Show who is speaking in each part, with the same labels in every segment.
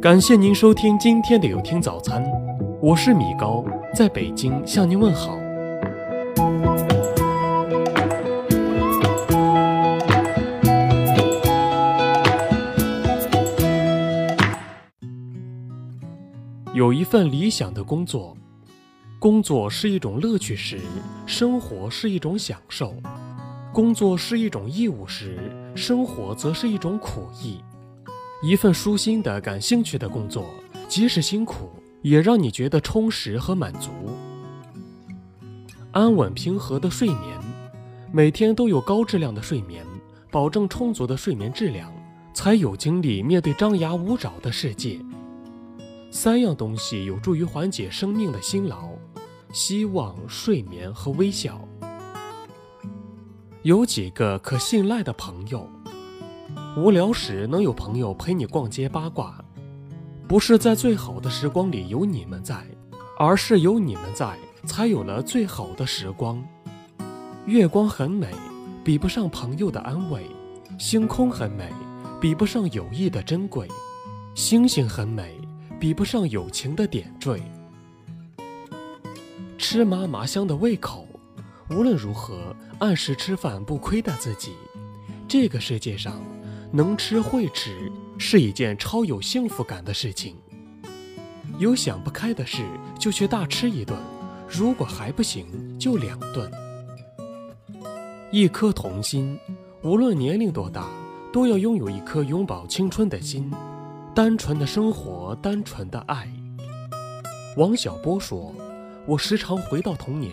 Speaker 1: 感谢您收听今天的有听早餐，我是米高，在北京向您问好。有一份理想的工作，工作是一种乐趣时，生活是一种享受；工作是一种义务时，生活则是一种苦役。一份舒心的、感兴趣的工作，即使辛苦，也让你觉得充实和满足。安稳平和的睡眠，每天都有高质量的睡眠，保证充足的睡眠质量，才有精力面对张牙舞爪的世界。三样东西有助于缓解生命的辛劳：希望、睡眠和微笑。有几个可信赖的朋友。无聊时能有朋友陪你逛街八卦，不是在最好的时光里有你们在，而是有你们在，才有了最好的时光。月光很美，比不上朋友的安慰；星空很美，比不上友谊的珍贵；星星很美。比不上友情的点缀，吃麻麻香的胃口，无论如何按时吃饭不亏待自己。这个世界上，能吃会吃是一件超有幸福感的事情。有想不开的事就去大吃一顿，如果还不行就两顿。一颗童心，无论年龄多大，都要拥有一颗永葆青春的心。单纯的生活，单纯的爱。王小波说：“我时常回到童年，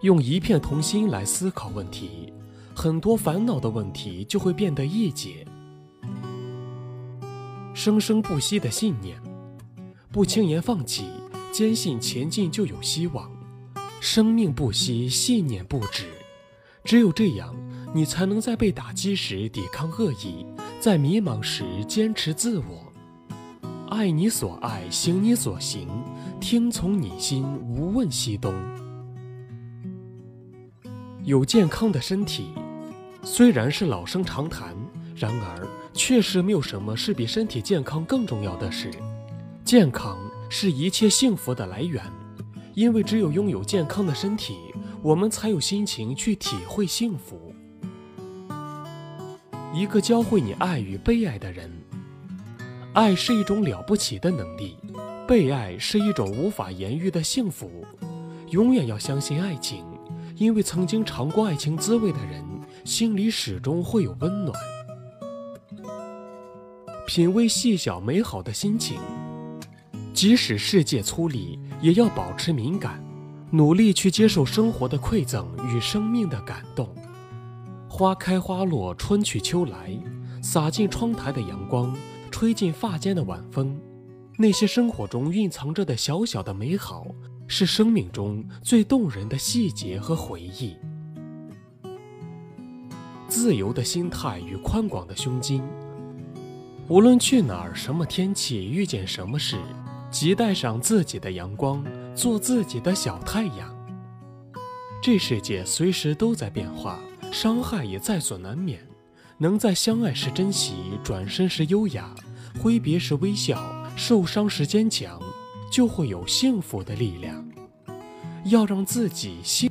Speaker 1: 用一片童心来思考问题，很多烦恼的问题就会变得易解。”生生不息的信念，不轻言放弃，坚信前进就有希望。生命不息，信念不止。只有这样，你才能在被打击时抵抗恶意，在迷茫时坚持自我。爱你所爱，行你所行，听从你心，无问西东。有健康的身体，虽然是老生常谈，然而确实没有什么是比身体健康更重要的事。健康是一切幸福的来源，因为只有拥有健康的身体，我们才有心情去体会幸福。一个教会你爱与被爱的人。爱是一种了不起的能力，被爱是一种无法言喻的幸福。永远要相信爱情，因为曾经尝过爱情滋味的人，心里始终会有温暖。品味细小美好的心情，即使世界粗粝，也要保持敏感，努力去接受生活的馈赠与生命的感动。花开花落，春去秋来，洒进窗台的阳光。吹进发间的晚风，那些生活中蕴藏着的小小的美好，是生命中最动人的细节和回忆。自由的心态与宽广的胸襟，无论去哪儿，什么天气，遇见什么事，即带上自己的阳光，做自己的小太阳。这世界随时都在变化，伤害也在所难免。能在相爱时珍惜，转身时优雅，挥别时微笑，受伤时坚强，就会有幸福的力量。要让自己幸。